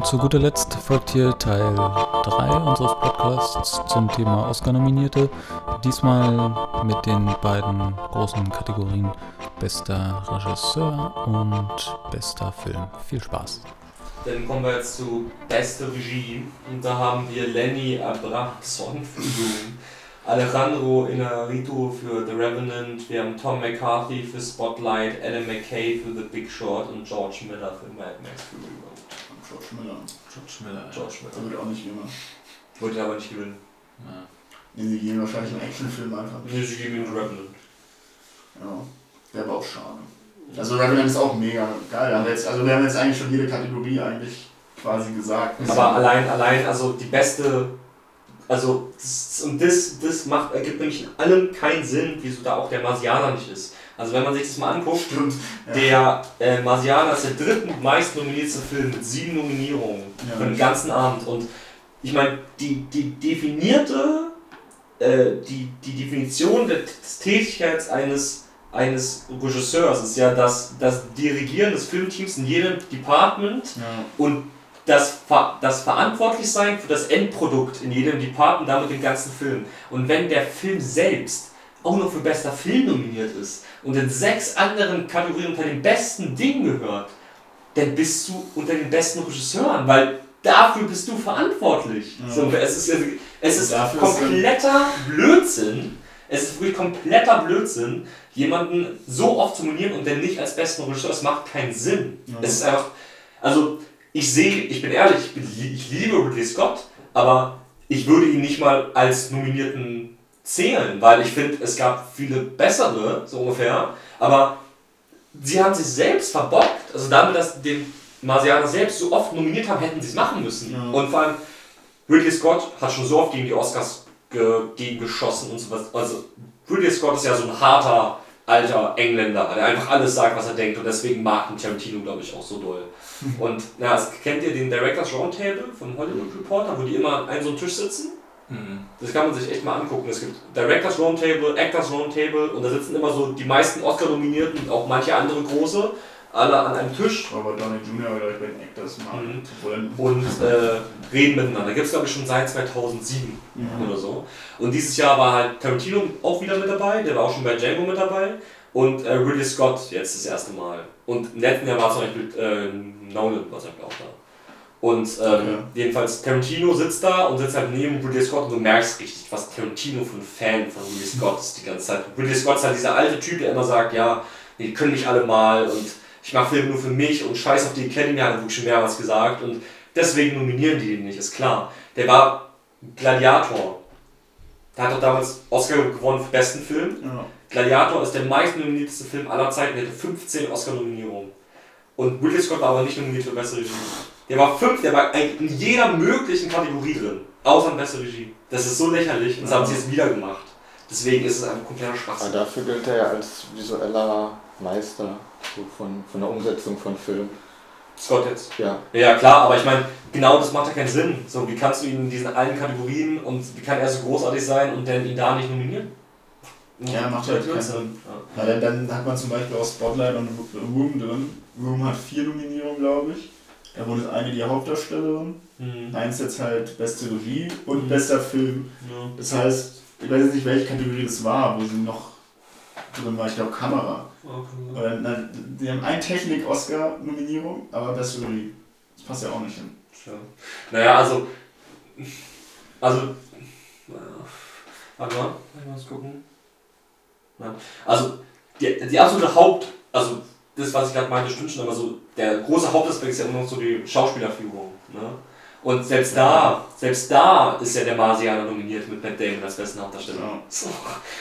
Und zu guter Letzt folgt hier Teil 3 unseres Podcasts zum Thema Oscar-Nominierte. Diesmal mit den beiden großen Kategorien Bester Regisseur und Bester Film. Viel Spaß. Dann kommen wir jetzt zu Beste Regie. Und da haben wir Lenny Abrahamson für Doom, Alejandro Inarritu für The Revenant, wir haben Tom McCarthy für Spotlight, Adam McKay für The Big Short und George Miller für Mad Max für Reload. George Miller. George Miller. George Der Miller. wird auch nicht jünger. Wollte aber nicht gewinnen. Ja. Nee, sie gehen wahrscheinlich einen Actionfilm einfach. Nee, sie geben ihm The Revenant. Ja, wäre aber auch schade. Also Revenant ist auch mega geil. Haben wir jetzt, also wir haben jetzt eigentlich schon jede Kategorie eigentlich quasi gesagt. Aber allein, allein, also die beste, also das, und das, das macht, ergibt nämlich in allem keinen Sinn, wieso da auch der Marsianer nicht ist. Also wenn man sich das mal anguckt, Stimmt. Ja. der äh, Marsianer ist der drittmeist nominierte Film mit sieben Nominierungen Ja. für den ganzen Abend. Und ich meine, die, die definierte, äh, die, die Definition der des Tätigkeits eines, eines Regisseurs ist ja das, das Dirigieren des Filmteams in jedem Department Ja. und das, Ver das Verantwortlichsein für das Endprodukt in jedem Department, damit den ganzen Film. Und wenn der Film selbst auch noch für bester Film nominiert ist und in sechs anderen Kategorien unter den besten Dingen gehört, dann bist du unter den besten Regisseuren, weil dafür bist du verantwortlich. Ja. So, es ist, es ist Dafür ist kompletter Blödsinn. Es ist wirklich kompletter Blödsinn, jemanden so oft zu nominieren und dann nicht als besten Regisseur. Es macht keinen Sinn. Ja. Es ist einfach, also ich sehe, ich bin ehrlich, ich, bin, ich liebe Ridley Scott, aber ich würde ihn nicht mal als Nominierten zählen, weil ich finde, es gab viele bessere, so ungefähr, aber sie haben sich selbst verbockt, also damit, dass den Marsianer selbst so oft nominiert haben, hätten sie es machen müssen. Ja. Und vor allem, Ridley Scott hat schon so oft gegen die Oscars ge gegen geschossen und sowas. Also Ridley Scott ist ja so ein harter, alter Engländer, der einfach alles sagt, was er denkt und deswegen mag ihn Tarantino, glaube ich, auch so doll. Und na, kennt ihr den Directors Roundtable von Hollywood Reporter, wo die immer an so einem Tisch sitzen? Mhm. Das kann man sich echt mal angucken. Es gibt Directors Roundtable, Actors Roundtable und da sitzen immer so die meisten Oscar-Nominierten und auch manche andere große, alle an einem Tisch Robert Downey Jr. glaube ich bei den Actors mal. Mhm. Und äh, reden miteinander. Gibt es glaube ich schon seit 2007 Mhm. oder so. Und dieses Jahr war halt Tarantino auch wieder mit dabei, der war auch schon bei Django mit dabei. Und äh, Ridley Scott jetzt das erste Mal. Und letzten Jahr war zum Beispiel äh, Nolan war Beispiel auch da. Und ähm, Okay. jedenfalls Tarantino sitzt da und sitzt halt neben Ridley Scott und du merkst richtig, was Tarantino für ein Fan von Ridley Scott ist die ganze Zeit. Ridley Scott ist halt dieser alte Typ, der immer sagt, ja, die können nicht alle mal und ich mache Filme nur für mich und scheiß auf die Academy, hat er wirklich schon mehrmals gesagt und deswegen nominieren die ihn nicht, ist klar. Der war Gladiator. Der hat doch damals Oscar gewonnen für besten Film. ja. Gladiator ist der meistnominierteste Film aller Zeiten, der hatte 15 Oscar-Nominierungen. Und Ridley Scott war aber nicht nominiert für beste Regie. Der war fünf, der war in jeder möglichen Kategorie drin, außer in beste Regie. Das ist so lächerlich und das haben sie jetzt wieder gemacht. Deswegen ist es ein kompletter Aber Schwachsinn. dafür gilt er ja als visueller Meister so von, von der Umsetzung von Film. Scott jetzt. Ja, Ja, klar, aber ich meine, genau das macht ja keinen Sinn. So, wie kannst du ihn in diesen allen Kategorien und wie kann er so großartig sein und dann ihn da nicht nominieren? Ja, macht halt keinen Sinn. Ja. Ja, dann, dann hat man zum Beispiel auch Spotlight und Room drin. Room hat vier Nominierungen, glaube ich. Da wurde eine die Hauptdarstellerin, Mhm. eins jetzt halt beste Regie und Mhm. bester Film. Ja. Das heißt, ich weiß jetzt nicht, welche Kategorie das war, wo sie noch drin war. Ich glaube Kamera. Okay. Oder, na, die haben eine Technik-Oscar-Nominierung, aber beste Regie. Das passt ja auch nicht hin. Tja. Naja, also. Also. naja, Warte mal, ich muss gucken. Ja. Also, die, die absolute Haupt. Also, das, was ich gerade meinte, stimmt schon, aber so. Der große Hauptaspekt ist ja immer noch so die Schauspielerführung. Ne? Und selbst da, selbst da ist ja der Marsianer nominiert mit Matt Damon als besten Hauptdarsteller. Ja. So.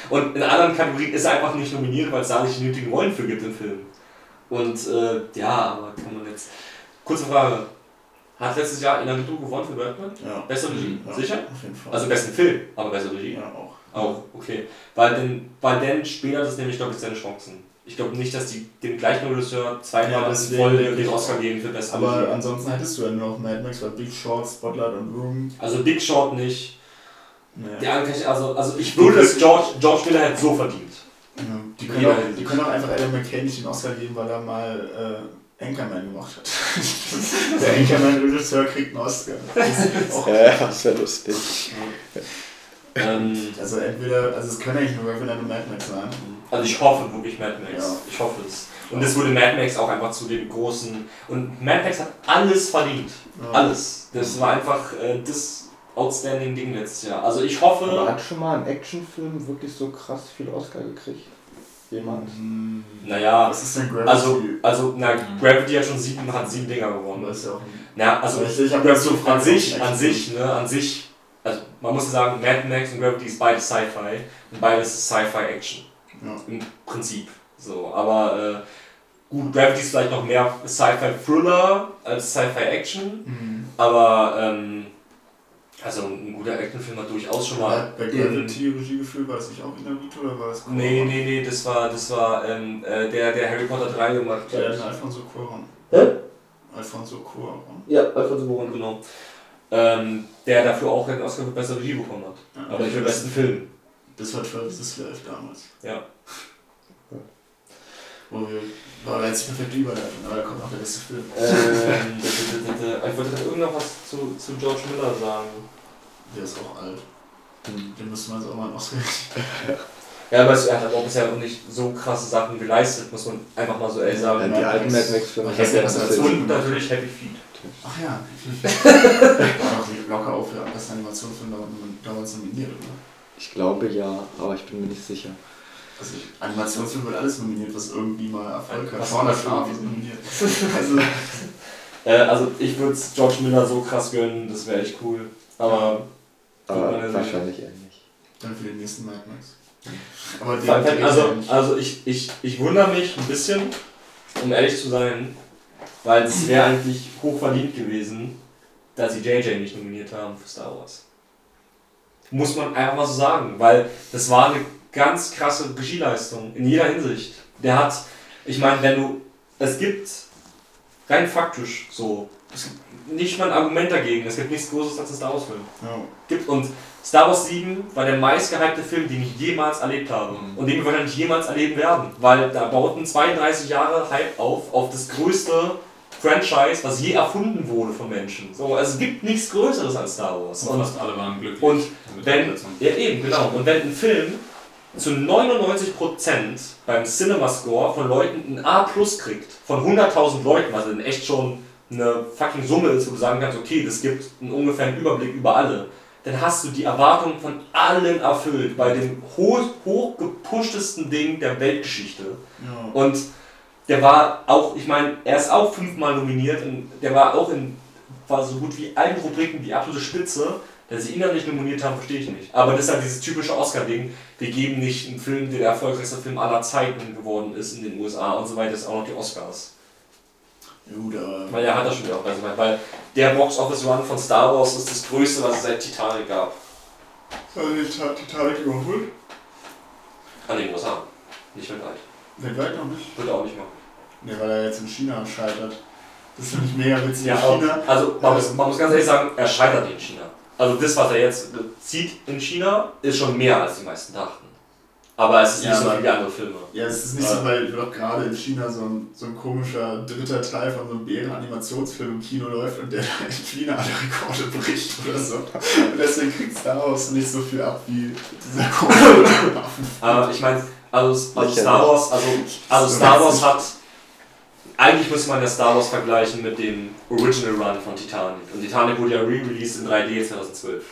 Und in anderen Kategorien ist er einfach nicht nominiert, weil es da nicht die nötigen Rollen für gibt im Film. Und äh, ja, aber kann man jetzt. Kurze Frage. Hat letztes Jahr Inarritu gewonnen für Batman? Ja. Beste Regie? Ja, Sicher? Auf jeden Fall. Also besten Film, aber beste Regie? ja, auch. Auch, okay. Weil denn, weil denn später das nämlich, glaube ich, seine Chancen. Ich glaube nicht, dass die dem gleichen Regisseur zweimal Ja, ja, deswegen voll den Oscar geben für beste Aber Regie. ansonsten hättest du ja nur noch Mad Max, weil Big Short, Spotlight und Room. Also Big Short nicht. Naja. Ich, also, also ich würde es George, George Miller hätte so verdient. Ja, die, können jeder auch, die können auch einfach Adam McKay nicht den Oscar geben, weil er mal Anchorman gemacht hat. der Anchorman-Regisseur kriegt einen Oscar. Das Ja, das wäre lustig. Ähm, Also entweder, also es können eigentlich nur Revenant und Mad Max sein. Also ich hoffe wirklich Mad Max. Ja. Ich hoffe es. Und es wurde Mad Max auch einfach zu dem großen. Und Mad Max hat alles verdient. Ja. Alles. Das war einfach äh, das outstanding Ding letztes Jahr. Also ich hoffe. Aber hat schon mal ein Actionfilm wirklich so krass viel Oscar gekriegt? Jemand? Hm, Naja, Was ist denn Gravity? also, also na, Gravity hat schon sieben, hat sieben Dinger gewonnen. das ist ja auch Na, also Ich- ich hab Gravity so an sich, an Action. sich, ne, an sich, also man muss ja sagen, Mad Max und Gravity ist beides Sci-Fi und beides Sci-Fi-Action Ja. im Prinzip. So, aber äh, gut, Gravity ist vielleicht noch mehr Sci-Fi-Thriller als Sci-Fi-Action, Mhm. aber ähm, also ein guter Actionfilm hat durchaus schon mal. Hat bei Gravity Regie geführt, war das nicht auch Inarito oder war das Cuarón? Nee, nee, nee, das war, das war ähm, äh, der, der Harry Potter 3 gemacht Der hat. ist Alfonso Cuarón. Hä? Alfonso Cuarón. Ja, Alfonso Cuarón, genau. Ähm, der dafür auch den Oscar für beste Regie bekommen hat. Ja, Aber nicht für den besten Film. Das war Travis the Slave damals. Ja. Wo wir, war jetzt die perfekte Überleitung, aber da kommt noch der beste Film. Ähm, ich wollte gerade irgend noch was zu, zu George Miller sagen. Der ist auch alt. Hm. Den müsste man jetzt auch mal ausreden. Ja, aber er hat auch bisher noch nicht so krasse Sachen geleistet, muss man einfach mal so ehrlich Ja, sagen. die alten Mad Max-Filme. Ja, und natürlich Happy Feet. Ach ja. war doch locker auf für das Animationsfilm damals nominiert, oder? Ich glaube ja, aber ich bin mir nicht sicher. Also Animationsfilm wird alles nominiert, was irgendwie mal Erfolg hat. Ist nominiert. Also, Äh, also ich würde es George Miller so krass gönnen, das wäre echt cool. Aber Aber Meine Seele. wahrscheinlich eher nicht. dann für den nächsten Mad Max. Aber den also, also ich, ich, ich wundere mich ein bisschen, um ehrlich zu sein, weil es wäre eigentlich hoch verdient gewesen, dass sie JJ nicht nominiert haben für Star Wars. Muss man einfach mal so sagen, weil das war eine ganz krasse Regieleistung in jeder Hinsicht. Der hat, ich meine, wenn du, es gibt rein faktisch so, es gibt nicht mal ein Argument dagegen, es gibt nichts Großes als ein Star Wars Film Ja. gibt. Und Star Wars 7 war der meistgehypte Film, den ich jemals erlebt habe. Mhm. Und den wir wahrscheinlich jemals erleben werden. Weil da bauten 32 Jahre Hype auf, auf das größte Franchise, was je erfunden wurde von Menschen. So, also es gibt nichts Größeres als Star Wars. Und Und fast alle waren glücklich. und wenn, ja eben, genau. Und wenn ein Film zu 99% beim Cinema-Score von Leuten ein A plus kriegt, von 100.000 Leuten, was dann echt schon eine fucking Summe ist, wo du sagen kannst, okay, das gibt einen ungefähren Überblick über alle, dann hast du die Erwartungen von allen erfüllt bei dem hoch, hochgepushtesten Ding der Weltgeschichte. Ja. Und der war auch, ich meine, er ist auch fünfmal nominiert und der war auch in war so gut wie allen Rubriken die absolute Spitze. Dass sie ihn dann nicht nominiert haben, verstehe ich nicht. Aber das ist halt dieses typische Oscar-Ding. Wir geben nicht einen Film, der der erfolgreichste Film aller Zeiten geworden ist in den USA und so weiter, ist auch noch die Oscars. Aber. Weil er hat das schon wieder auch besser gemacht. Weil der Box-Office-Run von Star Wars ist das größte, was es seit Titanic gab. Also die Tat- Titanic überholt? An den USA. Nicht weltweit. Weltweit noch nicht. Wird er auch nicht machen. Ne, weil er jetzt in China scheitert. Das finde ich mega witzig. Ja, in China. also man muss, man muss ganz ehrlich sagen, er scheitert in China. Also das, was er jetzt zieht in China, ist schon mehr als die meisten dachten. Aber es ist Ja, nicht so wie andere Filme. Ja, es ist nicht so, weil doch gerade in China so ein, so ein komischer dritter Teil von so einem Bären-Animationsfilm im Kino läuft und der da in China alle Rekorde bricht oder so. Und deswegen kriegt Star Wars nicht so viel ab wie dieser komische. Aber ich meine, also, also Star. Wars, also, also Star Wars hat. Eigentlich müsste man ja Star Wars vergleichen mit dem Original Run von Titanic. Und Titanic wurde ja re-released in 3D 2012.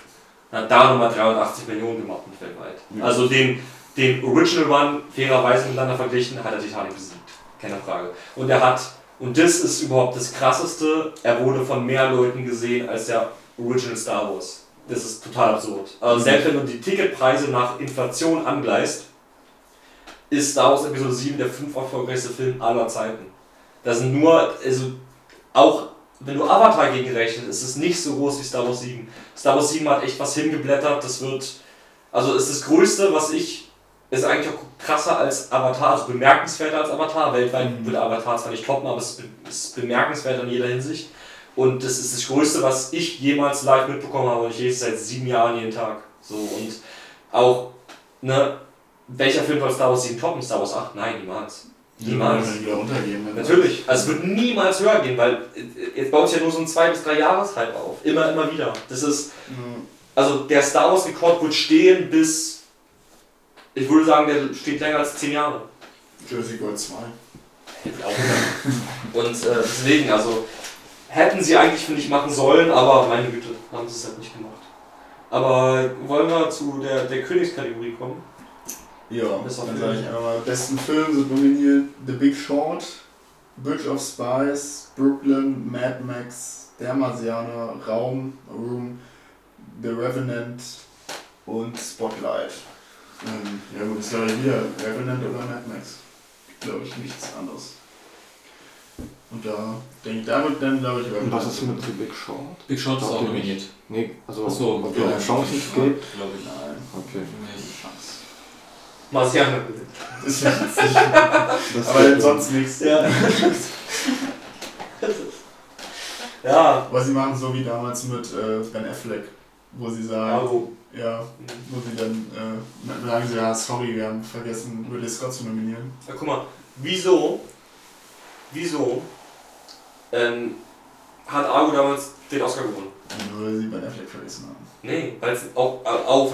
Hat da nochmal 380 Millionen gemacht weltweit. Ja. Also den, den Original Run fairerweise miteinander verglichen, hat er Titanic besiegt. Keine Frage. Und er hat, und das ist überhaupt das krasseste, er wurde von mehr Leuten gesehen als der Original Star Wars. Das ist total absurd. Also selbst wenn du die Ticketpreise nach Inflation angleichst, ist Star Wars Episode 7 der fünf erfolgreichste Film aller Zeiten. Das sind nur, also auch wenn du Avatar gegenrechnet, ist es nicht so groß wie Star Wars 7. Star Wars 7 hat echt was hingeblättert, das wird, also ist das Größte, was ich, ist eigentlich auch krasser als Avatar, also bemerkenswerter als Avatar. Weltweit Mhm. würde Avatar zwar nicht toppen, aber es ist be- ist bemerkenswert in jeder Hinsicht. Und das ist das Größte, was ich jemals live mitbekommen habe. Und ich lese es seit sieben Jahren jeden Tag. So und auch, ne, welcher Film soll Star Wars 7 toppen? Star Wars 8? Nein, niemals. Niemals. Würden wieder runtergehen. Natürlich. Also es wird niemals höher gehen, weil äh, jetzt baut sich ja nur so ein 2 bis 3 Jahres-Hype auf. Immer, immer wieder. Das ist, Mhm. also der Star Wars-Rekord wird stehen bis, ich würde sagen, der steht länger als 10 Jahre. Jurassic World 2. Und äh, deswegen, also hätten sie eigentlich, finde ich, machen sollen, aber meine Güte, haben sie es halt nicht gemacht. Aber wollen wir zu der, der Königskategorie kommen? Ja, Bis auf dann den- sage ich einfach mal, besten Film sind nominiert The Big Short, Bridge of Spies, Brooklyn, Mad Max, Der Marsianer, Raum, Room, The Revenant und Spotlight. Ähm, ja gut, ist ich wieder Revenant oder Mad Max. Glaube ich nichts anderes. Und da denke ich, da wird dann glaube ich Und was ist mit The Big Short? Big Shot ist auch nominiert. Nee, also Ach so, ob ja, es Chancen gibt. Glaube ich. Nein, Okay. Chance. Marciano. Das ist. Das Aber sonst nichts. Ja. ja. Aber sie machen so wie damals mit äh, Ben Affleck, wo sie sagen, Bravo. ja, wo sie dann äh, sagen sie, ja, sorry, wir haben vergessen, Ridley Scott zu nominieren. Ja, guck mal, wieso, wieso ähm, hat Argo damals den Oscar gewonnen? Nur weil sie Ben Affleck vergessen haben. Nee, weil es auch, äh, auch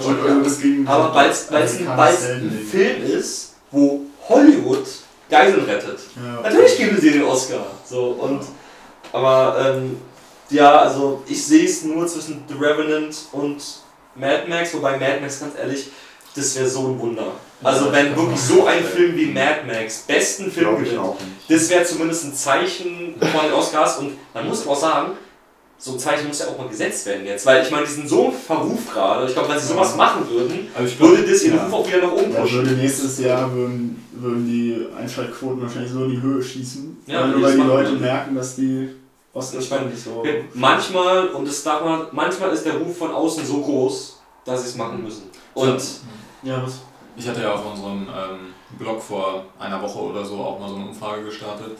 ging aber weil es ein, Film ist, wo Hollywood Geiseln rettet. Ja. Natürlich geben sie den Oscar. So, und, aber ähm, ja, also ich sehe es nur zwischen The Revenant und Mad Max, wobei Mad Max, ganz ehrlich, das wäre so ein Wunder. Also Ja, wenn wirklich so ein. Film wie Mad Max besten Film gewinnt, das wäre zumindest ein Zeichen von den Oscars und man muss auch sagen, so ein Zeichen muss ja auch mal gesetzt werden jetzt, weil ich meine, die sind so im Verruf gerade. Ich glaube, wenn sie sowas machen würden, Also ich glaube, würde das ihren Ja. Ruf auch wieder nach oben Ja, pushen. würde nächstes Jahr würden, würden die Einschaltquoten wahrscheinlich so in die Höhe schießen. Ja, nur weil die Leute würden. merken, dass die Oscars Ich meine, nicht so. Manchmal, und das darf man, manchmal ist der Ruf von außen so groß, dass sie es machen müssen. Und Ja, was? Ich hatte ja auf unserem ähm, Blog vor einer Woche oder so auch mal so eine Umfrage gestartet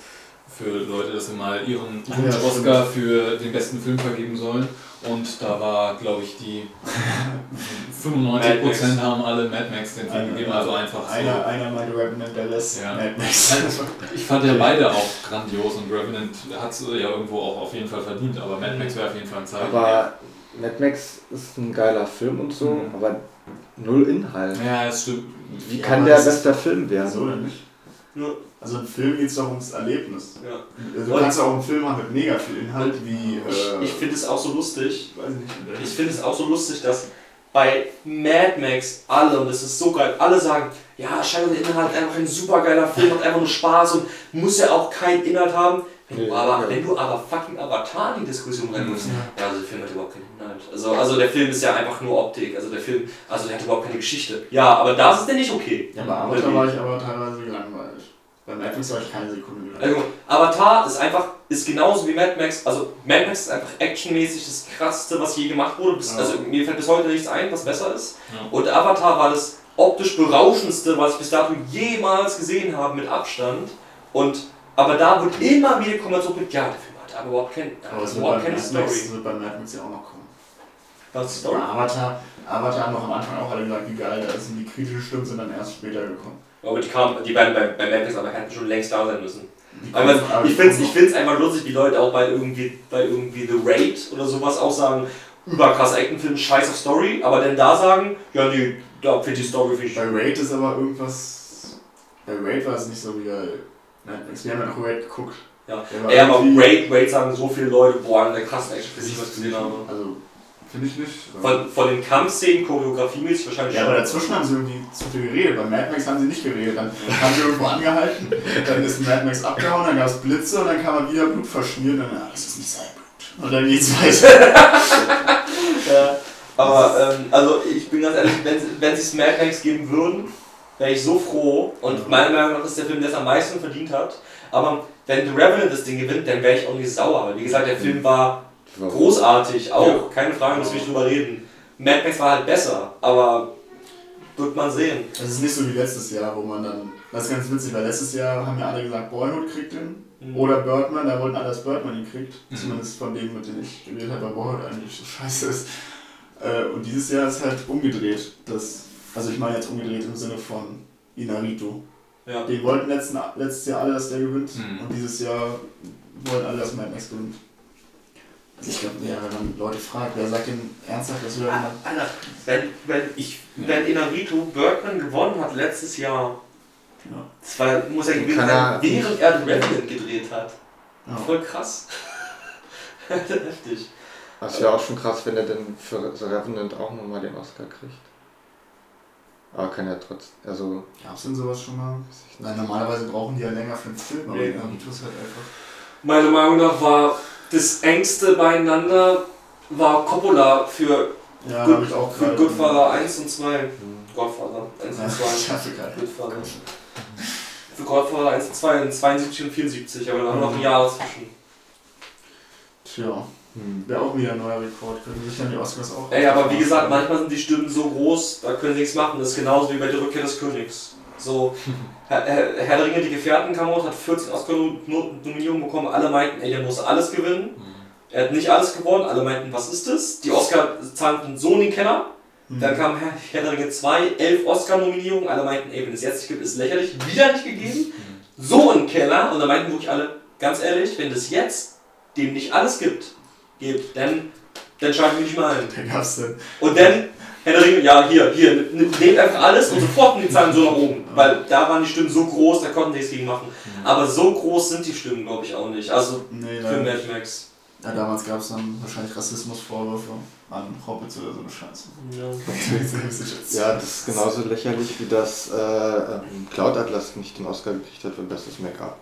für Leute, dass sie mal ihren Ja, Wunsch-Oscar für den besten Film vergeben sollen. Und da war, glaube ich, die 95% haben alle Mad Max den Film gegeben, also einfach Einer, so. einer meinte Revenant, der Rest Ja. Mad Max. Ich fand ja beide auch grandios und Revenant hat es ja irgendwo auch auf jeden Fall verdient, aber Mad Max wäre auf jeden Fall ein Zeichen. Aber Mad Max ist ein geiler Film und so, Mhm. aber null Inhalt. ja, es stimmt. Wie Ja, kann der das- bester Film werden? So denn nicht? nur, Also im Film geht es doch ums Erlebnis. ja. Also du Und- kannst auch einen Film haben mit mega viel Inhalt, wie. Äh, ich finde es auch so lustig, weiß ich nicht. ich finde es auch so lustig, dass bei Mad Max alle, und das ist so geil, alle sagen, ja, Shadow der Inhalt, einfach ein super geiler Film, macht einfach nur Spaß und muss ja auch keinen Inhalt haben. Wenn, Nee, du, aber, ja. wenn du aber fucking Avatar in die Diskussion rein musst, Ja. ja, also der Film hat überhaupt keinen Inhalt. Also, also der Film ist ja einfach nur Optik, also der Film, also der hat überhaupt keine Geschichte. Ja, aber da ist es denn nicht okay. Ja, bei Avatar war ich aber teilweise gelangweilt. Bei Matrix war ich keine Sekunde gelangweilt. Also, Avatar ist einfach, ist genauso wie Mad Max, also Mad Max ist einfach actionmäßig das krasseste, was je gemacht wurde. Bis, Ja. Also mir fällt bis heute nichts ein, was besser ist. Ja. Und Avatar war das optisch berauschendste, was ich bis dato jemals gesehen habe, mit Abstand. Und, aber da wird immer wieder kommen so mit, ja, der Film hat aber überhaupt, kein, Aber bei, überhaupt Mad keine Max, Story. es wird bei Mad Max ja auch noch kommen. Was ist die Story? Avatar, Avatar haben noch am Anfang auch alle gesagt, wie geil das ist. Und die kritischen Stimmen sind dann erst später gekommen. Aber die kamen, die beiden bei, bei Max aber hätten schon längst da sein müssen. Aber ich finde es ich find's einfach lustig, wie Leute auch bei irgendwie, bei irgendwie The Raid oder sowas auch sagen, überkrasser Actionfilm, scheiß auf Story, aber dann da sagen, ja nee, da finde ich die Story finde ich Bei Raid ist aber irgendwas. Bei Raid war es nicht so wie Max. Wir haben ja noch Raid geguckt. Ja. Ja, aber Raid, Raid sagen so viele Leute, boah, in der krassen Actionfilm, die ich was gesehen habe. Also, finde ich nicht. Von, von den Kampfszenen, choreografiemäßig wahrscheinlich Ja, schon. aber dazwischen haben sie irgendwie zu viel geredet. Bei Mad Max haben sie nicht geredet. Dann haben sie irgendwo angehalten, dann ist Mad Max abgehauen, dann gab es Blitze und dann kam er wieder Blut verschmiert und dann, ah, das ist nicht sein Blut. Und dann geht's weiter. Ja, aber ähm, also ich bin ganz ehrlich, wenn, wenn sie es Mad Max geben würden, wäre ich so froh. Und Ja. meiner Meinung nach ist der Film, der es am meisten verdient hat. Aber wenn The Revenant das Ding gewinnt, dann wäre ich auch nicht sauer. Weil wie gesagt, der Film war? Großartig, auch. Keine Frage, müssen wir nicht drüber reden. Mad Max war halt besser, aber wird man sehen. Das ist nicht so wie letztes Jahr, wo man dann. Das ist ganz witzig, weil letztes Jahr haben ja alle gesagt, Boyhood kriegt den. Mhm. Oder Birdman, da wollten alle, dass Birdman ihn kriegt. Mhm. Zumindest von denen, mit denen ich gewählt habe, weil Boyhood eigentlich so scheiße ist. Äh, Und dieses Jahr ist halt umgedreht. Das, also ich meine jetzt umgedreht im Sinne von Inarito. Ja. Die wollten letzten, letztes Jahr alle, dass der gewinnt. Mhm. Und dieses Jahr wollen alle, dass Mad Max gewinnt. Also ich glaube, ja, wenn man Leute fragt, wer sagt denn ernsthaft, dass wir Ah, Alter, wenn, wenn, ich, wenn Inarito Bergman gewonnen hat letztes Jahr, Ja. das war, muss er gewesen Kann sein, er- während er The Revenant gedreht hat. Ja. Voll krass. Heftig. Das wäre auch schon krass, wenn er denn für The Revenant auch nochmal den Oscar kriegt. Aber kann er trotzdem, also, Gab's denn sowas schon mal? Nein, normalerweise brauchen die ja länger für einen Film, aber Nee. Inarito ist halt einfach. Meiner Meinung nach war das engste beieinander war Coppola für, Ja, Good, habe ich auch für. Goodfather 1 und 2. hm. Godfather 1 Ja, und 2. ich hatte gerade. Goodfather. Für Godfather 1 und 2 in 72 und 74, aber da haben wir noch ein Jahr dazwischen. Tja, Hm. wäre auch wieder ein neuer Rekord. Können sich dann die Oscars auch. Ey, aber wie gesagt, manchmal sind die Stimmen so groß, da können sie nichts machen. Das ist genauso wie bei der Rückkehr des Königs. So, Herr, Herr, der Ringe, die Gefährten kam raus, hat 14 Oscar-Nominierungen bekommen. Alle meinten, ey, der muss alles gewinnen. Er hat nicht alles gewonnen. Alle meinten, was ist das? Die Oscar-Zahlen sind so in den Keller. Hm. Dann kam Herr, Herr der Ringe 2, 11 Oscar-Nominierungen. Alle meinten, ey, wenn es jetzt nicht gibt, ist lächerlich. Wieder nicht gegeben. So in den Keller. Und da meinten wirklich alle, ganz ehrlich, wenn das jetzt dem nicht alles gibt, gibt, dann, dann schalte ich mich mal ein. Wer gab's denn? Und dann, Herr der Ringe, ja, hier, hier, nehmt einfach alles und sofort die Zahlen so nach oben. Weil da waren die Stimmen so groß, da konnten die nichts gegen machen. Aber so groß sind die Stimmen, glaube ich, auch nicht. Also Nee, für. Mad Max. Ja, damals gab es dann wahrscheinlich Rassismusvorwürfe an Hobbits oder so eine Scheiße. Ja. Ja, das ist genauso lächerlich wie das äh, ähm, Cloud Atlas nicht den Oscar gekriegt hat für bestes Make-up.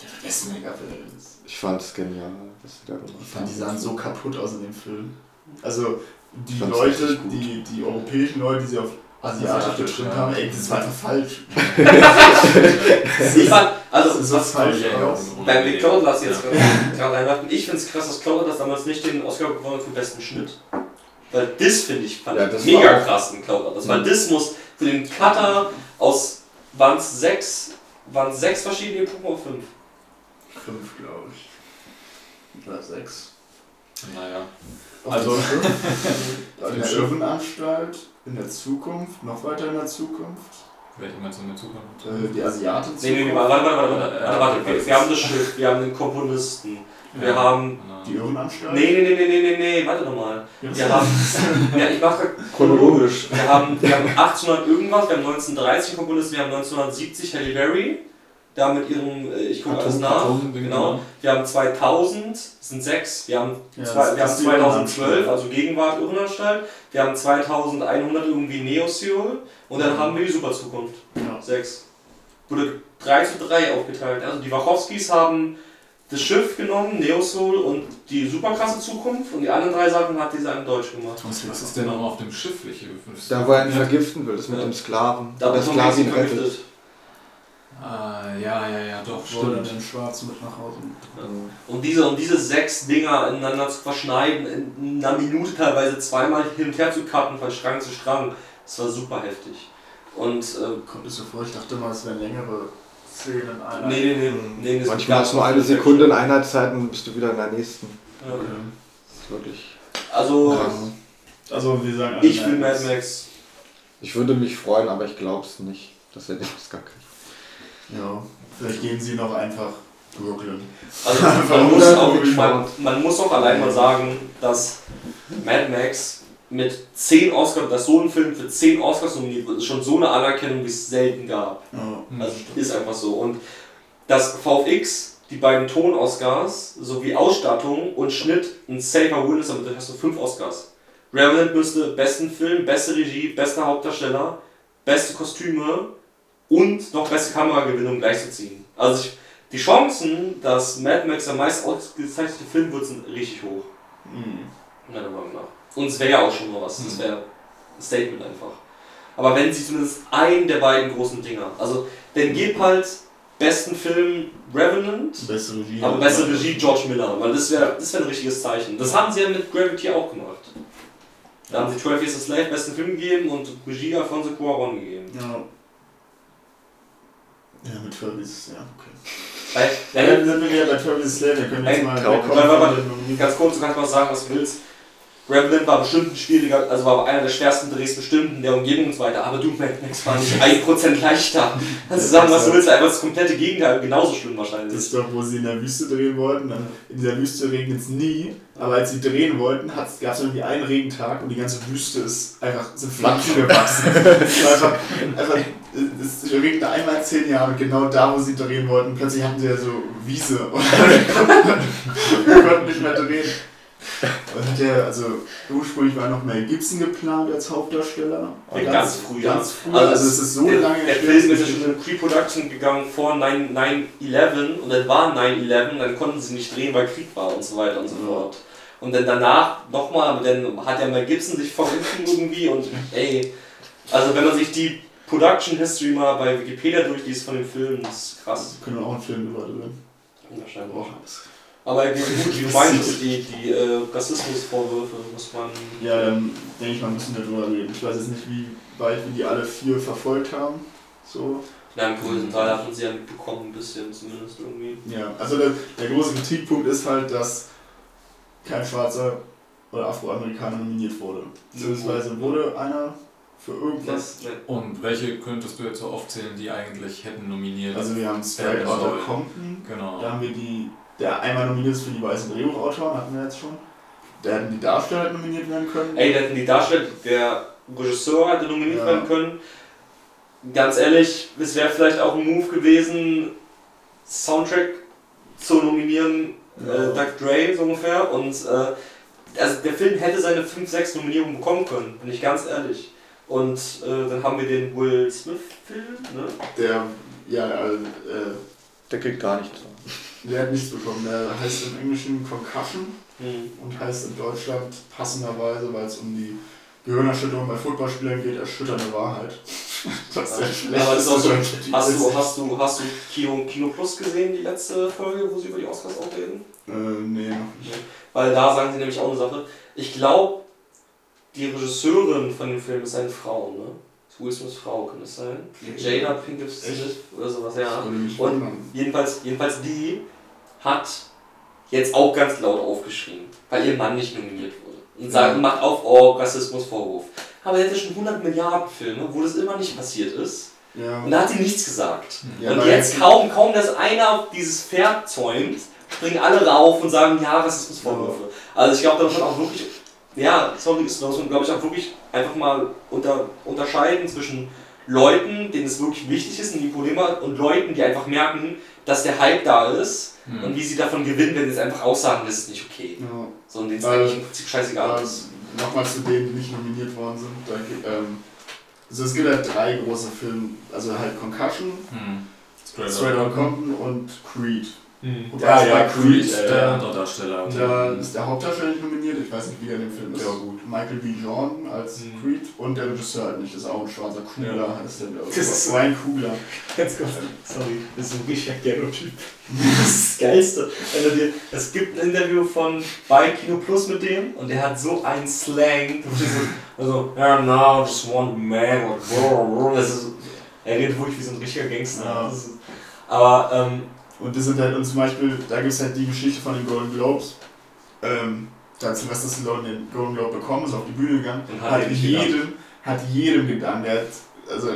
Der beste Make-up ist. Ich fand es genial, was sie da gemacht Ich fand, die sahen so kaputt aus in dem Film. Also, die Fand's Leute, die, die europäischen Leute, die sie auf Asiatisch getrimmt ja. haben, ey, das war einfach falsch. Ich fand, also, Das ist was falsch beim Big Cloud lass ich jetzt gerade einwerfen. Ich finde es krass, dass Cloud das damals nicht den Oscar gewonnen hat für besten Schnitt. Weil das finde ich, fand Ja, das mega war krass in Cloud Atlas. Weil das muss für den Cutter aus, waren es sechs, waren sechs verschiedene Epochen oder fünf? Fünf, glaube ich. Oder sechs. Naja. Also, Also- in der Irrenanstalt, in der Zukunft, noch weiter in der Zukunft. Welche meinst du in der Zukunft? Äh, die Asiaten Nee, nee, nee, warte, warte, warte, warte, Wir, haben das Schiff, wir haben den Komponisten, wir Ja. haben. Genau. Die Irrenanstalt? Nee, nee, nee, nee, nee, nee, nee, warte doch mal. Wir haben. Ja, ich mach grad Chronologisch. Wir haben, wir haben 1800 irgendwas, wir haben 1930 Komponisten, wir haben 1970 Halle Berry, da mit ihrem, äh, ich gucke alles nach, Atom- genau. Wir haben 2000, das sind sechs, wir haben, Ja, zwei, wir haben ist die 2012, Irrenanstalt. also Gegenwart Irrenanstalt, wir haben 2100 irgendwie Neo-Seoul und dann Mhm. haben wir die Superzukunft, Ja. sechs. Wurde 3 zu 3 aufgeteilt, also die Wachowskis haben das Schiff genommen, Neo-Soul und die superkrasse Zukunft und die anderen drei Sachen hat dieser in Deutsch gemacht. Was ist denn noch auf dem Schiff? Welche Da, wo er ihn vergiften will, das mit Ja. dem Sklaven. Da der ihn rettet. Ah, ja, ja, ja, doch, stimmt. den Schwarzen mit nach Hause. Mhm. Und diese, und diese sechs Dinger ineinander zu verschneiden, in einer Minute teilweise zweimal hin und her zu cutten, von Strang zu Strang, das war super heftig. Und, äh, Kommt es so vor, ich dachte mal, es wären längere Szenen in einer. nee, nee, nee, nee, das Manchmal hast du nur eine Sekunde in Einheitszeit und bist du wieder in der nächsten. Okay. Das ist wirklich. Also, krass. Also, wir sagen alle ich will Mad Mad Max. Ich würde mich freuen, aber ich glaube es nicht, dass er den Oscar kriegt. Ja, vielleicht geben sie noch einfach Brooklyn. Also, man muss, auch, man, man muss auch allein mal sagen, dass Mad Max mit 10 Oscars, dass so ein Film für 10 Oscars nominiert wird, ist schon so eine Anerkennung, wie es selten gab. Ja. Also stimmt. ist einfach so. Und das VFX, die beiden Ton-Oscars, sowie Ausstattung und Schnitt ein safer Win ist, damit hast du fünf Oscars. Revenant müsste besten Film, beste Regie, bester Hauptdarsteller, beste Kostüme und noch beste Kameragewinnung gleichzuziehen. Also ich, die Chancen, dass Mad Max der meist ausgezeichnete Film wird, sind richtig hoch. Mhm. Meiner Meinung nach. Und es wäre ja auch schon mal was. Das wäre ein Statement einfach. Aber wenn sie zumindest einen der beiden großen Dinger, also dann gib halt besten Film Revenant, Beste Regie. aber beste Regie George Miller, weil das wäre das wär ein richtiges Zeichen. Das haben sie ja mit Gravity auch gemacht. Da haben sie 12 Years a Slave besten Film gegeben und Regie Alfonso Cuarón gegeben. Ja. Ja, mit Furby ist es, ja, okay. Weil, Ja, dann sind wir wieder bei Furby Slave, wir können jetzt mal. Wir kommen warte, von warte. den Nominierten. Ganz kurz, du kannst mal sagen, was du willst. Revenant war bestimmt ein schwieriger, also war einer der schwersten Drehs bestimmt in der Umgebung und so weiter, aber Doom Max war nicht 1% leichter. Also sagen, was du willst, einfach das komplette Gegenteil, genauso schlimm wahrscheinlich. Das ist doch, wo sie in der Wüste drehen wollten. Dann in dieser Wüste regnet es nie. Aber als sie drehen wollten, gab es irgendwie einen Regentag und die ganze Wüste ist einfach sind Pflanzen gewachsen. War einfach, einfach, es regnet einmal in zehn Jahre, genau da, wo sie drehen wollten. Plötzlich hatten sie ja so Wiese und wir konnten nicht mehr drehen. Und hat der, also ursprünglich war noch Mel Gibson geplant als Hauptdarsteller. Ja, ganz früh. Ganz früh, also, es ist so der, lange Der Film ist ja schon in Pre-Production gegangen vor 9-11 und dann war 9-11, dann konnten sie nicht drehen, weil Krieg war und so weiter und so fort. Und dann danach nochmal, dann hat ja Mel Gibson sich verrückt irgendwie und ey, also wenn man sich die Production History mal bei Wikipedia durchliest von dem Film, das ist krass. können wir auch einen Film über drehen. Wahrscheinlich. Boah. Aber gut, wie du die, die äh, Rassismusvorwürfe muss man. Ja, dann denke ich mal, müssen wir drüber reden. Ich weiß jetzt nicht, wie weit wir die alle vier verfolgt haben. So. Ja, im größten Teil hat man sie ja mitbekommen, ein bisschen zumindest irgendwie. Ja, also der, der große Kritikpunkt ist halt, dass kein Schwarzer oder Afroamerikaner nominiert wurde. Beziehungsweise wurde einer für irgendwas. Und welche könntest du jetzt so aufzählen, die eigentlich hätten nominiert? Also wir haben Straight Outta. Compton. genau. Da haben wir die, der einmal nominiert ist für die weißen Drehbuchautoren, hatten wir jetzt schon. Da hätten die Darsteller hätten nominiert werden können. Ey, da hätten die Darsteller, der Regisseur hätte nominiert Ja. werden können. Ganz ehrlich, es wäre vielleicht auch ein Move gewesen, Soundtrack zu nominieren, Ja. äh, Doug Dre so ungefähr. Und äh, also der Film hätte seine 5, 6 Nominierungen bekommen können, bin ich ganz ehrlich. Und äh, dann haben wir den Will Smith-Film, ne? Der, ja, also, äh, Der kriegt gar nichts. der hat nichts bekommen. Der heißt im Englischen Concussion. Hm. und heißt in Deutschland passenderweise, weil es um die Gehirnerschütterung bei Footballspielern geht, erschütternde Wahrheit. Das ist der Ja, aber das ist auch so, hast, du, hast, du, hast du Kino, Kino Plus gesehen, die letzte Folge, wo sie über die Oscars auch reden? Äh, nee, noch nicht. Weil da sagen sie nämlich auch eine Sache. Ich glaube, die Regisseurin von dem Film ist eine Frau, ne? Will Smiths Frau, kann das sein? Jada Pinkett Smith oder sowas, ja. Und-. Jedenfalls, jedenfalls die hat jetzt auch ganz laut aufgeschrien, weil ihr Mann nicht nominiert wurde. Und sagt, Ja. macht auf, oh, Rassismusvorwurf. Aber er hatte schon 100 Milliarden Filme, wo das immer nicht passiert ist. Ja. Und da hat sie nichts gesagt. Ja, und jetzt jetzt- kaum, kaum, dass einer auf dieses Pferd zäumt, springen alle rauf und sagen, ja, Rassismusvorwürfe. Also ich glaube, da muss man auch wirklich, ja, sorry, da muss man glaube ich auch wirklich einfach mal unter, unterscheiden zwischen Leuten, denen es wirklich wichtig ist und die Probleme hat, und Leuten, die einfach merken, dass der Hype da ist Hm. und wie sie davon gewinnen, wenn sie es einfach aussagen, das ist nicht okay. Ja. So, und denen es eigentlich im Prinzip scheißegal ist. Nochmal zu denen, die nicht nominiert worden sind. Da, ähm, also es gibt halt drei große Filme, also halt Concussion, Hm. Straight, Straight Compton und Creed. Hm. Und Ja, bei ja, Creed, Creed, äh, der Darsteller. Da ist der Hauptdarsteller nicht nominiert, ich weiß nicht, wie der in dem Film ist. Ja, gut. Michael B. Jordan als Mhm. Creed und der Regisseur halt nicht, das ist auch ein schwarzer Kugler, Ja. heißt der, Das ist- Ryan Kugler. Ganz kurz, sorry, das ist ein richtiger Ghetto-Typ. Das ist das Geilste. Wenn dir, es gibt ein Interview von bei Kino Plus mit dem und der hat so einen Slang. Also, yeah, now just one man. Das ist, er redet wirklich wie so ein richtiger Gangster. Ja. Ist, aber, ähm, Und das sind halt, und zum Beispiel, da gibt es halt die Geschichte von den Golden Globes. Ähm, da hat Sylvester Stallone den Golden Globe bekommen, ist auf die Bühne gegangen, Und hat, hat jedem, hat jedem gedankt. Der hat, also,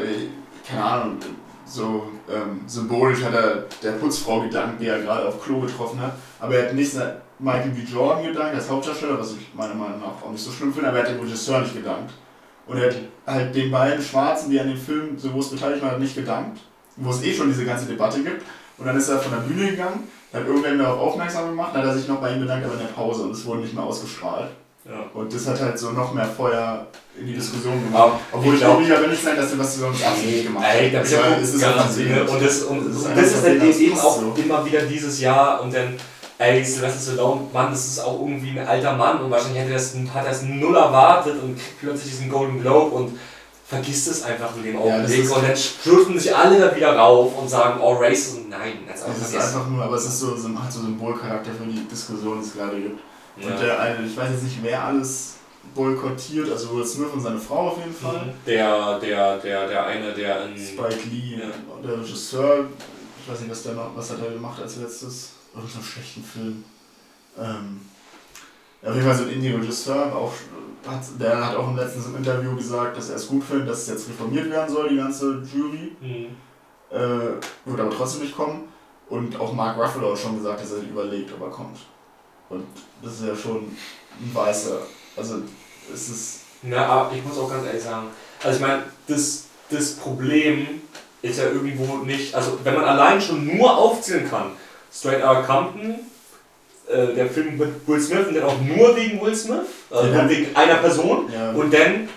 keine Ahnung, so ähm, symbolisch hat er der Putzfrau gedankt, die er gerade auf Klo getroffen hat. Aber er hat nicht Michael B. Jordan gedankt, als Hauptdarsteller, was ich meiner Meinung nach auch nicht so schlimm finde, aber er hat dem Regisseur nicht gedankt. Und er hat halt den beiden Schwarzen, die an dem Film so groß beteiligt waren, nicht gedankt, wo es eh schon diese ganze Debatte gibt. Und dann ist er von der Bühne gegangen, hat irgendwann darauf aufmerksam gemacht, dann hat er sich noch bei ihm bedankt, aber in der Pause und es wurde nicht mehr ausgestrahlt. ja. Und das hat halt so noch mehr Feuer in die Diskussion gemacht. Aber Obwohl ich glaub- glaube, ich will nicht sagen, dass du was so mit Absicht gemacht Ey, da hast. bin ich Weil ist ganz sicher. Und das, und, Das ist und das ist halt das eben auch so. immer wieder dieses Jahr und dann, ey, Sylvester Stallone, Mann, das ist auch irgendwie ein alter Mann und wahrscheinlich hätte das, hat er es null erwartet und kriegt plötzlich diesen Golden Globe und vergisst es einfach in dem Ja, das Augenblick ist- und dann stürzen sich alle da wieder rauf und sagen, oh, Racism, nein, das ist Es ist einfach nur, aber es ist so, hat so Symbolcharakter für die Diskussion, die es gerade gibt. Ja. Und der eine, ich weiß jetzt nicht, wer alles boykottiert, also Will Smith und seine Frau auf jeden Fall. Mhm. Der, der, der, der eine, der in. Spike Lee, Ja. der Regisseur, ich weiß nicht, was, der noch, was hat er gemacht als letztes? Irgendeinen schlechten Film. Ähm, Auf jeden Fall so ein Indie-Regisseur, auch, hat, der hat auch im Interview gesagt, dass er es gut findet, dass es jetzt reformiert werden soll, die ganze Jury. Mhm. Äh, wird aber trotzdem nicht kommen. Und auch Mark Ruffalo hat schon gesagt, dass er sich überlegt, ob er kommt. Und das ist ja schon ein Weißer. Also es ist. Na, aber ich muss auch ganz ehrlich sagen, also ich meine, das, das Problem ist ja irgendwo nicht, also wenn man allein schon nur aufzählen kann, Straight Outta Compton, äh, der Film mit Will Smith und dann auch nur wegen Will Smith, also Ja. nur wegen einer Person Ja, und dann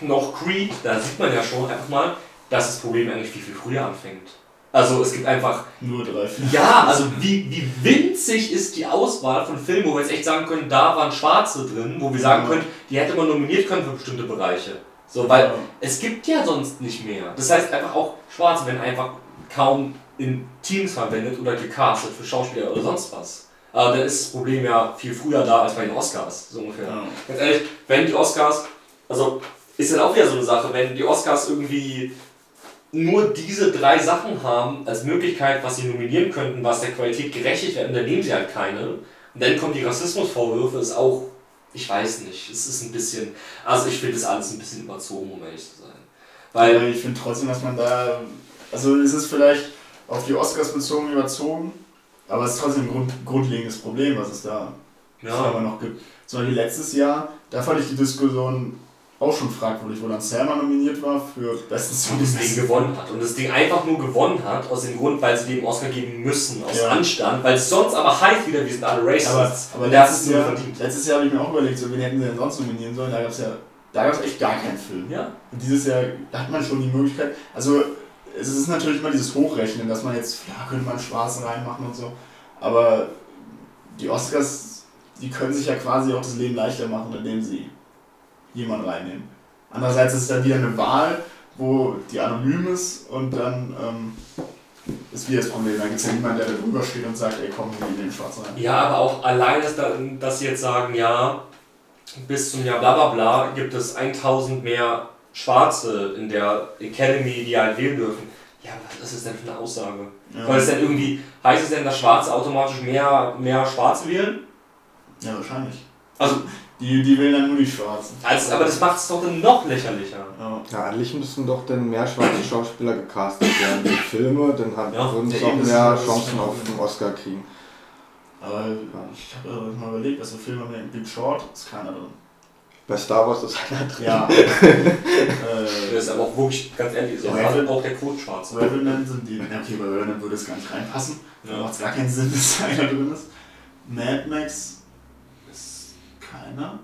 noch Creed, da sieht man ja schon einfach mal, dass das Problem eigentlich viel, viel früher anfängt. Also es gibt einfach nur drei Filme. ja, also wie, wie winzig ist die Auswahl von Filmen, wo wir jetzt echt sagen können, da waren Schwarze drin, wo wir sagen Ja. können, die hätte man nominiert können für bestimmte Bereiche. So, weil Ja. es gibt ja sonst nicht mehr. Das heißt einfach auch, Schwarze werden einfach kaum in Teams verwendet oder gecastet für Schauspieler oder sonst was. Dann ist das Problem ja viel früher da als bei den Oscars, so ungefähr. Ja. Ganz ehrlich, wenn die Oscars, also ist dann auch wieder so eine Sache, wenn die Oscars irgendwie nur diese drei Sachen haben als Möglichkeit, was sie nominieren könnten, was der Qualität gerechtigt werden, dann nehmen sie halt keine. Und dann kommen die Rassismusvorwürfe, ist auch, ich weiß nicht, es ist ein bisschen, also ich finde das alles ein bisschen überzogen, um ehrlich zu sein. Weil, Weil ich finde trotzdem, dass man da. Also es ist vielleicht auf die Oscars bezogen überzogen, aber es ist trotzdem ein Grund, grundlegendes Problem, was es da ja. immer noch gibt. Zum Beispiel letztes Jahr, da fand ich die Diskussion auch schon fragwürdig, wo dann Selma nominiert war für besten Song. und das Ding gewonnen hat. Und das Ding einfach nur gewonnen hat, aus dem Grund, weil sie dem Oscar geben müssen, aus Ja. Anstand, weil es sonst aber heißt wieder, wir sind alle Aber, Racists. aber Und letztes, Jahr, verdient. letztes Jahr habe ich mir auch überlegt, so, wen hätten sie denn sonst nominieren sollen? Da gab es ja da gab's echt gar keinen Film. Ja. Und dieses Jahr hat man schon die Möglichkeit, also es ist natürlich immer dieses Hochrechnen, dass man jetzt, ja, könnte man Schwarze reinmachen und so, aber die Oscars, die können sich ja quasi auch das Leben leichter machen, indem sie jemanden reinnehmen. Andererseits ist es dann wieder eine Wahl, wo die anonym ist und dann ähm, ist wieder das Problem. Dann gibt es ja niemanden, der da drüber steht und sagt, ey komm, wir nehmen den Schwarzen rein. Ja, aber auch allein, dass, da, dass sie jetzt sagen, ja, bis zum Jahr bla bla bla gibt es 1000 mehr Schwarze in der Academy, die halt wählen dürfen. Ja, was ist das denn für eine Aussage? Ja, Soll es denn irgendwie, heißt es denn, dass Schwarze automatisch mehr, mehr Schwarze wählen? ja wahrscheinlich. Also, Die, die wählen dann nur die Schwarzen. als, aber das macht es doch dann noch lächerlicher. Ja. Ja, eigentlich müssen doch dann mehr schwarze Schauspieler gecastet werden für Filme, dann hat, Ja, würden sie ja, auch mehr Chancen auf den Oscar kriegen. Aber ich habe mal überlegt, für Filme in Big Short? Ist keiner drin. Bei Star Wars ist einer drin. Ja. Das äh, ist aber auch wirklich, ganz ehrlich, ist Ja, auch der Quote Schwarze. Revenant sind die. Ja, okay, bei Revenant würde es gar nicht reinpassen. Da Ja. macht es gar keinen Sinn, dass da einer drin ist. Mad Max ist keiner.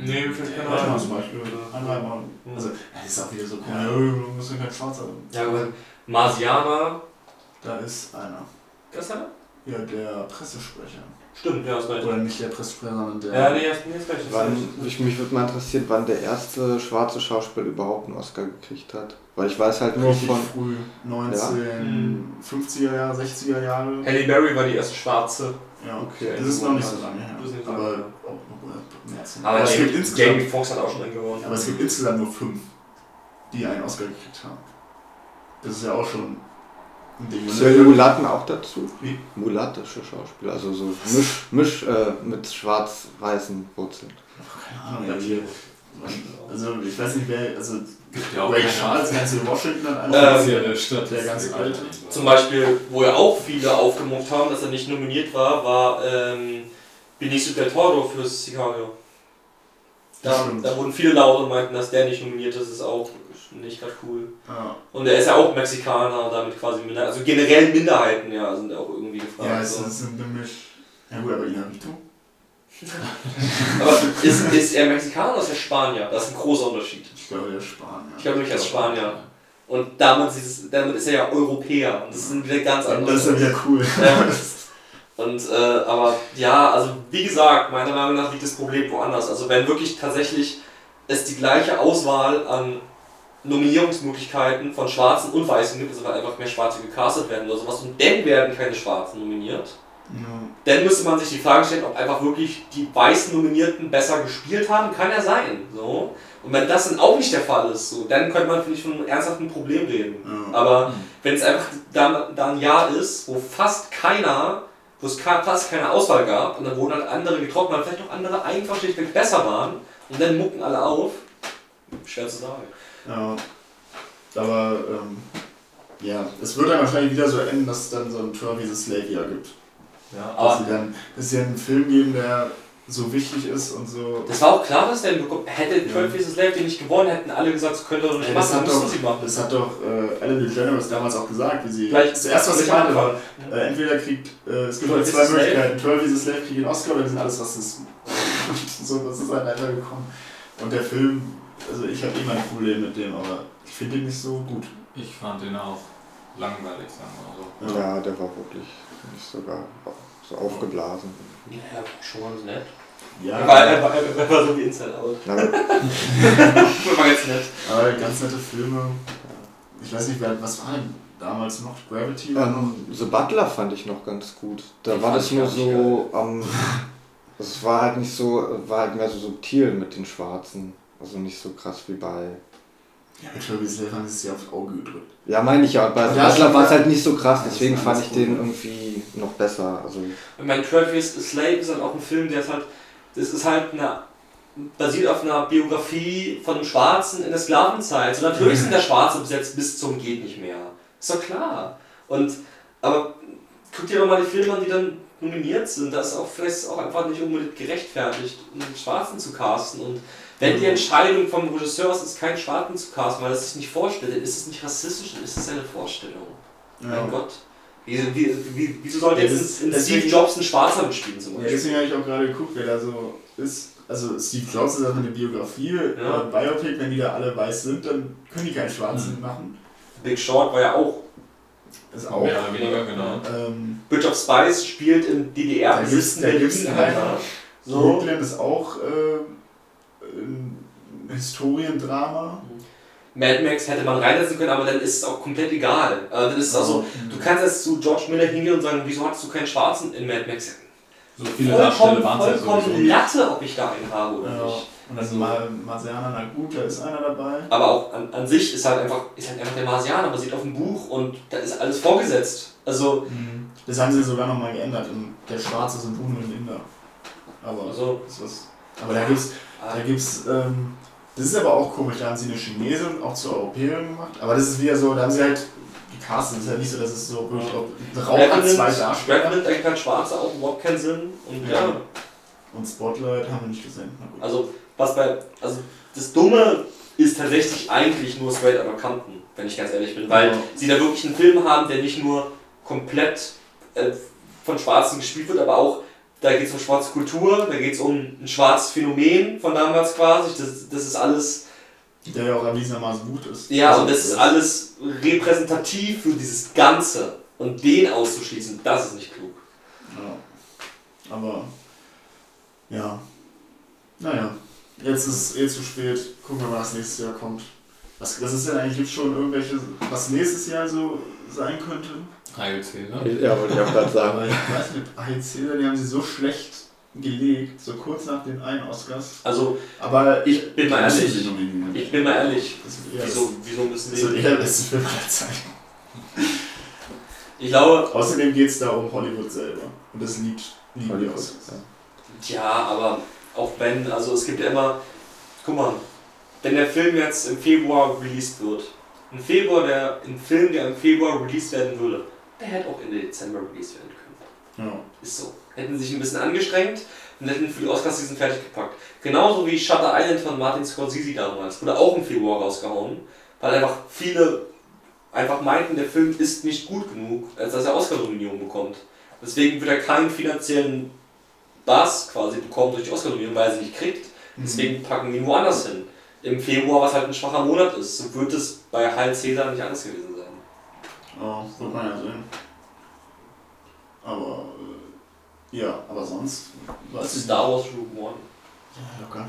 Nee, fällt keiner Warte mal ein. zum Beispiel. Einmal mal. Mhm. Also, das ist auch wieder so cool. Ja, du musst ja kein Schwarzer. Ja, aber Marsianer, Da ist einer. das ist einer? Ja, der Pressesprecher. Stimmt, ja, ist recht. Oder nicht der Pressesprecher, sondern der. Ja, nee, du jetzt recht. das Wann, ist ich, mich würde mal interessieren, wann der erste schwarze Schauspieler überhaupt einen Oscar gekriegt hat. Weil ich weiß halt nur Richtig von. früh. 1950er Jahre, 60er Jahre. Halle Berry war die erste Schwarze. Ja, Okay. Das ist noch nicht so lange her. Ist aber auch mehr als Aber es gibt insgesamt, Jamie Foxx hat auch schon einen gewonnen. aber es gibt insgesamt nur fünf, die einen Oscar gekriegt haben. Das ist ja auch schon. Zählen Mulatten auch dazu? Wie? Mulattische Schauspieler, also so Misch, Misch äh, mit schwarz-weißen Wurzeln. Keine Ahnung, ja. Also ich weiß nicht wer, also Gibt ja auch Ray Charles, ganz in Washington hat Ähm, einer. offizielle Statistik. der ganz alte. Zum Beispiel, wo ja auch viele aufgemuckt haben, dass er nicht nominiert war, war ähm, Benicio del Toro für Sicario. Da, da wurden viele laut und meinten, dass der nicht nominiert ist, ist auch nicht gerade cool. Ja, Und er ist ja auch Mexikaner und damit quasi Minderheiten, also generell Minderheiten, ja, sind auch irgendwie gefragt. ja es so. ist nämlich. Ja gut, aber Inarito. Aber ist, ist er Mexikaner oder ist er Spanier? Das ist ein großer Unterschied. Ich glaube, der Spanier. Ich glaube nämlich, er ist Spanier. Und damit, ist damit ist er ja Europäer. Und das sind wieder ganz andere. Das ist ja wieder cool. Ja. Und, äh, aber ja, also wie gesagt, meiner Meinung nach liegt das Problem woanders. Also wenn wirklich tatsächlich es die gleiche Auswahl an Nominierungsmöglichkeiten von Schwarzen und Weißen gibt, also weil einfach mehr Schwarze gecastet werden oder sowas, und dann werden keine Schwarzen nominiert, Ja. dann müsste man sich die Frage stellen, ob einfach wirklich die weißen Nominierten besser gespielt haben, kann ja sein. So. Und wenn das dann auch nicht der Fall ist, so, dann könnte man, finde ich, von einem ernsthaften Problem reden. Ja. Aber wenn es einfach da, da ein Jahr ist, wo fast keiner wo es fast keine Auswahl gab und dann wurden halt andere getroffen, weil vielleicht auch andere einfach schlichtweg besser waren und dann mucken alle auf. Schwer zu sagen. Ja. Aber, ähm, ja, es wird dann wahrscheinlich wieder so enden, dass es dann so ein 12 Years a Slave Jahr gibt. Ja, Dass aber sie dann, dass sie dann einen Film geben, der so wichtig ist und so. das war auch klar, dass der ihn bekommen hätte. Ja. 12 Years a Slave den nicht gewonnen, hätten alle gesagt, das könnte doch nicht Ja, das, machen, hat müssen doch, sie machen. das hat doch äh, Ellen DeGeneres damals auch gesagt, wie sie. Gleich- das erste, was sie gleich meinte, war, äh, entweder kriegt, äh, es gibt 12 halt zwei. Möglichkeiten, 12 Years a Slave kriegt den Oscar oder wir sind alles Rassisten. so, das ist halt weitergekommen. Und der Film, also ich habe immer ein Problem mit dem, aber ich finde ihn nicht so gut. Ich fand den auch langweilig, sagen wir so. Ja, der war wirklich nicht sogar so aufgeblasen. Ja, war schon ganz nett. Ja, Er war, er war, er war so wie Inside Out. Na, war ganz nett. aber ganz nette Filme. Ich weiß nicht, wer, was war denn damals noch? Gravity? war noch? ähm, The Butler fand ich noch ganz gut. Da Den war das nur so am. Es war halt nicht so, war halt mehr so subtil mit den Schwarzen. Also nicht so krass wie bei. Ja, mit 12 Years a Slave haben sie es ja aufs Auge gedrückt. Ja, meine ich ja. Bei Ja, Butler war es halt nicht so krass, deswegen fand ich den irgendwie noch besser. Also Und mein 12 Years a Slave ist halt auch ein Film, der ist halt, das ist halt eine, basiert auf einer Biografie von einem Schwarzen in der Sklavenzeit. So natürlich sind der Schwarze besetzt bis zum geht nicht mehr. Ist doch klar. Und, aber guck dir doch mal die Filme an, die dann nominiert sind. Da ist auch vielleicht auch einfach nicht unbedingt gerechtfertigt, einen Schwarzen zu casten. Und wenn die Entscheidung vom Regisseur ist, ist keinen Schwarzen zu casten, weil er es sich nicht vorstellt, dann ist es nicht rassistisch, dann ist es seine Vorstellung. Mein Gott. Wie, wie, wie, wieso sollte Ja, jetzt deswegen- Steve Jobs ein Schwarzer mitspielen zum Ja, Beispiel? deswegen habe ich auch gerade geguckt, wer da so ist. Also Steve Jobs ist auch eine Biografie, Ja. äh, Biopic, wenn die da alle weiß sind, dann können die keinen Schwarzen machen. Big Short war ja auch. Das auch. Mehr oder weniger, genau. Ähm, Bridge of Spice spielt im Da gibt's- DDR-Besitz da gibt's Berlin. einen. Alter. So. Brooklyn ist auch äh, ein Historiendrama. Mad Max hätte man reinsetzen können, aber dann ist es auch komplett egal. Äh, dann ist es also, du kannst jetzt zu George Miller hingehen und sagen, wieso hattest du keinen Schwarzen in Mad Max? So viele Darsteller waren es ja vollkommen sowieso nicht. Latte, ob ich da einen habe oder Ja. nicht. Und dann mal Marciana, na gut, da ist einer dabei. Aber auch an, an sich ist halt einfach, ist halt einfach der Marsianer, basiert auf dem Buch und da ist alles vorgesetzt. Also, Das haben sie sogar nochmal geändert. Und der Schwarze sind Hunde und Inder. Aber, also das ist, aber da gibt's, da gibt's, ähm, das ist aber auch komisch, da haben sie eine Chinesin auch zur Europäerin gemacht. Aber das ist wieder so, da haben sie halt gecastet. Es ist ja nicht so, dass es so wirklich ein Raum hat zwei Darsteller. Revenant ergibt halt Schwarze auch überhaupt keinen Sinn. Und ja. Ja. Und Spotlight haben wir nicht gesehen. Also, was bei. Also, das Dumme ist tatsächlich eigentlich nur Straight Outta Compton, wenn ich ganz ehrlich bin. Weil Ja. sie da wirklich einen Film haben, der nicht nur komplett äh, von Schwarzen gespielt wird, aber auch. Da geht es um schwarze Kultur, da geht es um ein schwarzes Phänomen von damals quasi. Das, das ist alles. Der ja auch erwiesenermaßen gut ist. Ja, Also, und das ist alles repräsentativ für dieses Ganze. Und den auszuschließen, das ist nicht klug. Ja. Aber, ja. Naja, jetzt ist eh zu spät. Gucken wir mal, was nächstes Jahr kommt. Was, was ist denn eigentlich Gibt's schon irgendwelche, was nächstes Jahr so sein könnte? Heil Cäsar. ja, wollte ich auch gerade sagen. Aber ich weiß nicht, AHC, die haben sie so schlecht gelegt, so kurz nach den einen Oscars. Also, Aber Ich bin mal ehrlich. ich bin mal ehrlich, wieso, wieso müssen das, das die. ist eher der beste Film aller Zeiten. Ich glaube, Außerdem geht es da um Hollywood selber. Und das liebt, lieben die Hollywood, Oscars. ja. Ja, aber auch wenn, also es gibt ja immer, guck mal, wenn der Film jetzt im Februar released wird, ein Februar, der, ein Film, der im Februar released werden würde, der hätte auch Ende Dezember released werden können. Ja. Ist so. Hätten sich ein bisschen angestrengt und hätten für die Oscars-Season fertig gepackt. Genauso wie Shutter Island von Martin Scorsese damals, wurde auch im Februar rausgehauen, weil einfach viele einfach meinten, der Film ist nicht gut genug, als dass er Oscar-Nominierung bekommt. Deswegen wird er keinen finanziellen Bass quasi bekommen durch die Oscar-Nominierung, weil er sie nicht kriegt. Deswegen packen die ihn woanders hin. Im Februar, was halt ein schwacher Monat ist, so wird es bei Heil Caesar nicht anders gewesen sein. Ja, wird man ja sehen. Aber, äh, ja, aber sonst, Was was ist Star Wars Rogue One? Ja, locker.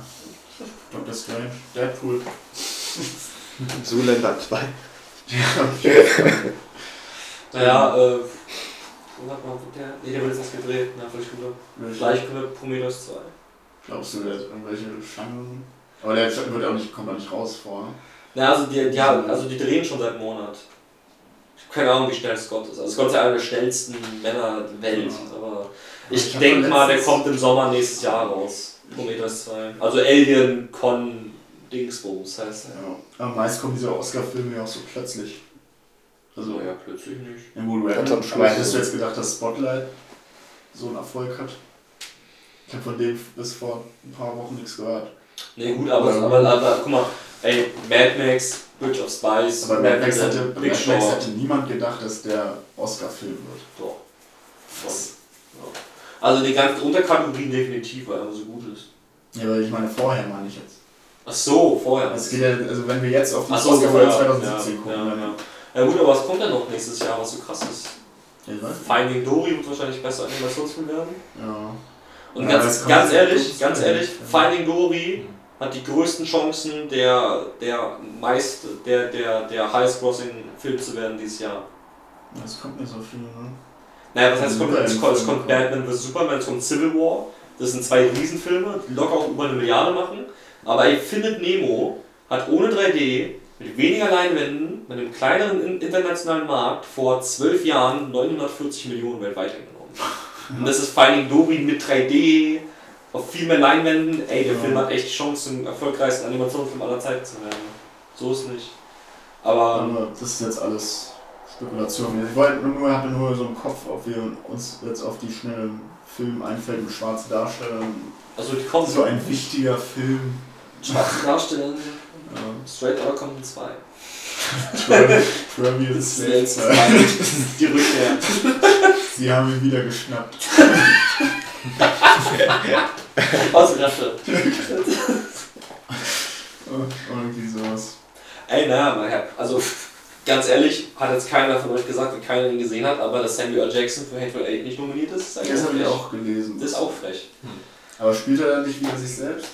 Doctor Strange, Deadpool. Zuländer 2. Naja, äh. Wo hat man der? Nee, der wird jetzt erst gedreht. Na, vielleicht kommt er. Gleich kommt Prometheus 2. Glaubst du, der hat irgendwelche Chancen? Aber der wird auch nicht, kommt auch nicht raus vor. Na, also die, die, haben- also die drehen schon seit einem Monat. Ich habe keine Ahnung, wie schnell Scott ist. Also Scott ist ja einer der schnellsten Männer der Welt. Ja. Aber Ich ich denke mal, der kommt im Sommer nächstes Jahr raus. Prometheus 2. Also Alien Con Dingsbums heißt er. Ja. Aber meist kommen diese Oscar-Filme ja auch so plötzlich. Also, ja, plötzlich nicht. ja, gut, Ganz am aber hättest du jetzt gedacht, dass Spotlight so einen Erfolg hat? Ich habe von dem bis vor ein paar Wochen nichts gehört. Nee, gut, aber, Ja. aber, aber guck mal, ey, Mad Max, Bridge of Spies, Aber Mad Max hätte, Big Mad Max hätte niemand gedacht, dass der Oscar-Film wird. Doch. Schon. Ja. Also die ganzen Unterkategorien definitiv, weil er so gut ist. Ja, aber ich meine, vorher meine ich jetzt. Ach so, vorher. Es geht ja, also wenn wir jetzt auf die Ach so, Oscar vorher. 2017 ja, gucken, ja, ja. ja gut, aber was kommt denn noch nächstes Jahr, was so krass ist? Ja. Finding Dory wird wahrscheinlich besser Animationsfilm werden. Ja. Und Ja, ganz, ganz ehrlich, ganz ehrlich. Finding Dory hat die größten Chancen, der, der meist, der, der, der highest grossing Film zu werden dieses Jahr. Das kommt nicht so viel, ne? Naja, was heißt, es kommt, es kommt, es kommt Batman vs. Superman, es kommt Civil War. Das sind zwei Riesenfilme, die locker auch über eine Milliarde machen. Aber ey, Findet Nemo hat ohne 3D, mit weniger Leinwänden, mit einem kleineren in- internationalen Markt vor zwölf Jahren 940 Millionen weltweit eingenommen. Und das ist Finding Dory mit 3D, auf viel mehr Leinwänden. Ey, der Ja. Film hat echt die Chance, zum erfolgreichsten Animationsfilm aller Zeiten zu werden. So ist nicht. Aber das ist jetzt alles Spekulation. Ich wollte nur, hatte nur so im Kopf, ob wir uns jetzt auf die schnellen Filme einfällt mit schwarzen Darstellern. also die kommen So ein wichtiger Film. schwarze Darsteller. Ja. Straight Outta Compton 2. Travis Slave 2. Die Rückkehr. Sie haben ihn wieder geschnappt. Aus Rasche. Oh, Irgendwie sowas. Ey, naja, mein Herr. Also, ganz ehrlich, hat jetzt keiner von euch gesagt, wenn keiner ihn gesehen hat, aber dass Samuel L. Jackson für Hateful Eight nicht nominiert ist, ist eigentlich Das habe ich auch gelesen. Das ist auch frech. Aber spielt er dann nicht wieder sich selbst?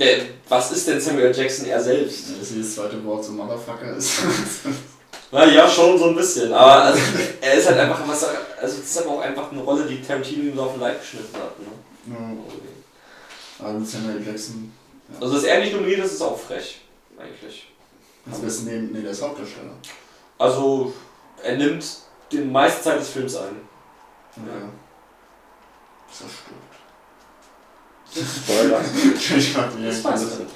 Der, was ist denn Samuel L. Jackson er selbst? Dass jedes zweite Wort so Motherfucker ist. Na ja, schon so ein bisschen. Aber also, er ist halt einfach, was also es ist aber auch einfach eine Rolle, die Tarantino ihm so auf den Leib geschnitten hat. Ne? ja. Aber mit Samuel Jackson. Ja. Also, dass er nicht nominiert ist, ist auch frech. Eigentlich. Als besten neben, nee, der ist Hauptdarsteller. Also, er nimmt die meiste Zeit des Films ein. Ja. Zerstört. Spoiler. ich mag die Das ja, weiß das- ich nicht.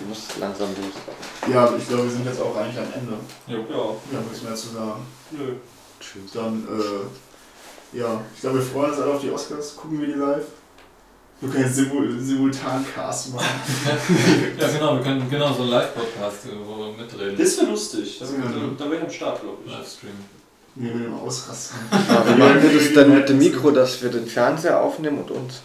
Du musst langsam los. ja, aber ich glaube, wir sind jetzt auch eigentlich am Ende. Ja. Wir haben nichts mehr zu sagen. Nö. Tschüss. Dann, äh, ja, ich glaube, wir freuen uns alle auf die Oscars. Gucken wir die live. Wir können Simul Simultan-Cast machen. Ja, genau, wir können genau so einen Live-Podcast, wo wir mitreden. Das wäre lustig. Da, Ja. wäre ich am Start, glaube ich. Livestream. Wir dem Ausrasten. Aber wie machen wir das denn mit dem Mikro, dass wir den Fernseher aufnehmen und uns?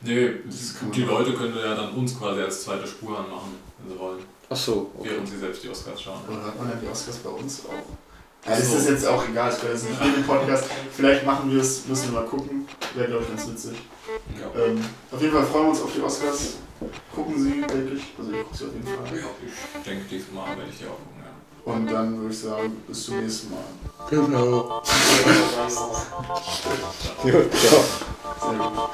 Nee, Das die. Leute können ja dann uns quasi als zweite Spur anmachen, wenn sie wollen. Ach so, okay. Während sie selbst die Oscars schauen. Oder hört man ja die Oscars bei uns auch? Ja, das so. ist jetzt auch egal, ich jetzt nicht dem Podcast. Vielleicht machen wir es, müssen wir mal gucken. Wäre, glaube ich, ganz witzig. Ja. Ähm, auf jeden Fall freuen wir uns auf die Oscars. Gucken sie, denke ich. Also ich gucke sie auf jeden Fall. Ich denke, diesmal werde ich die auch gucken, ja. Und dann würde ich sagen, bis zum nächsten Mal. Genau. Ja. Gut, ciao. Sehr gut.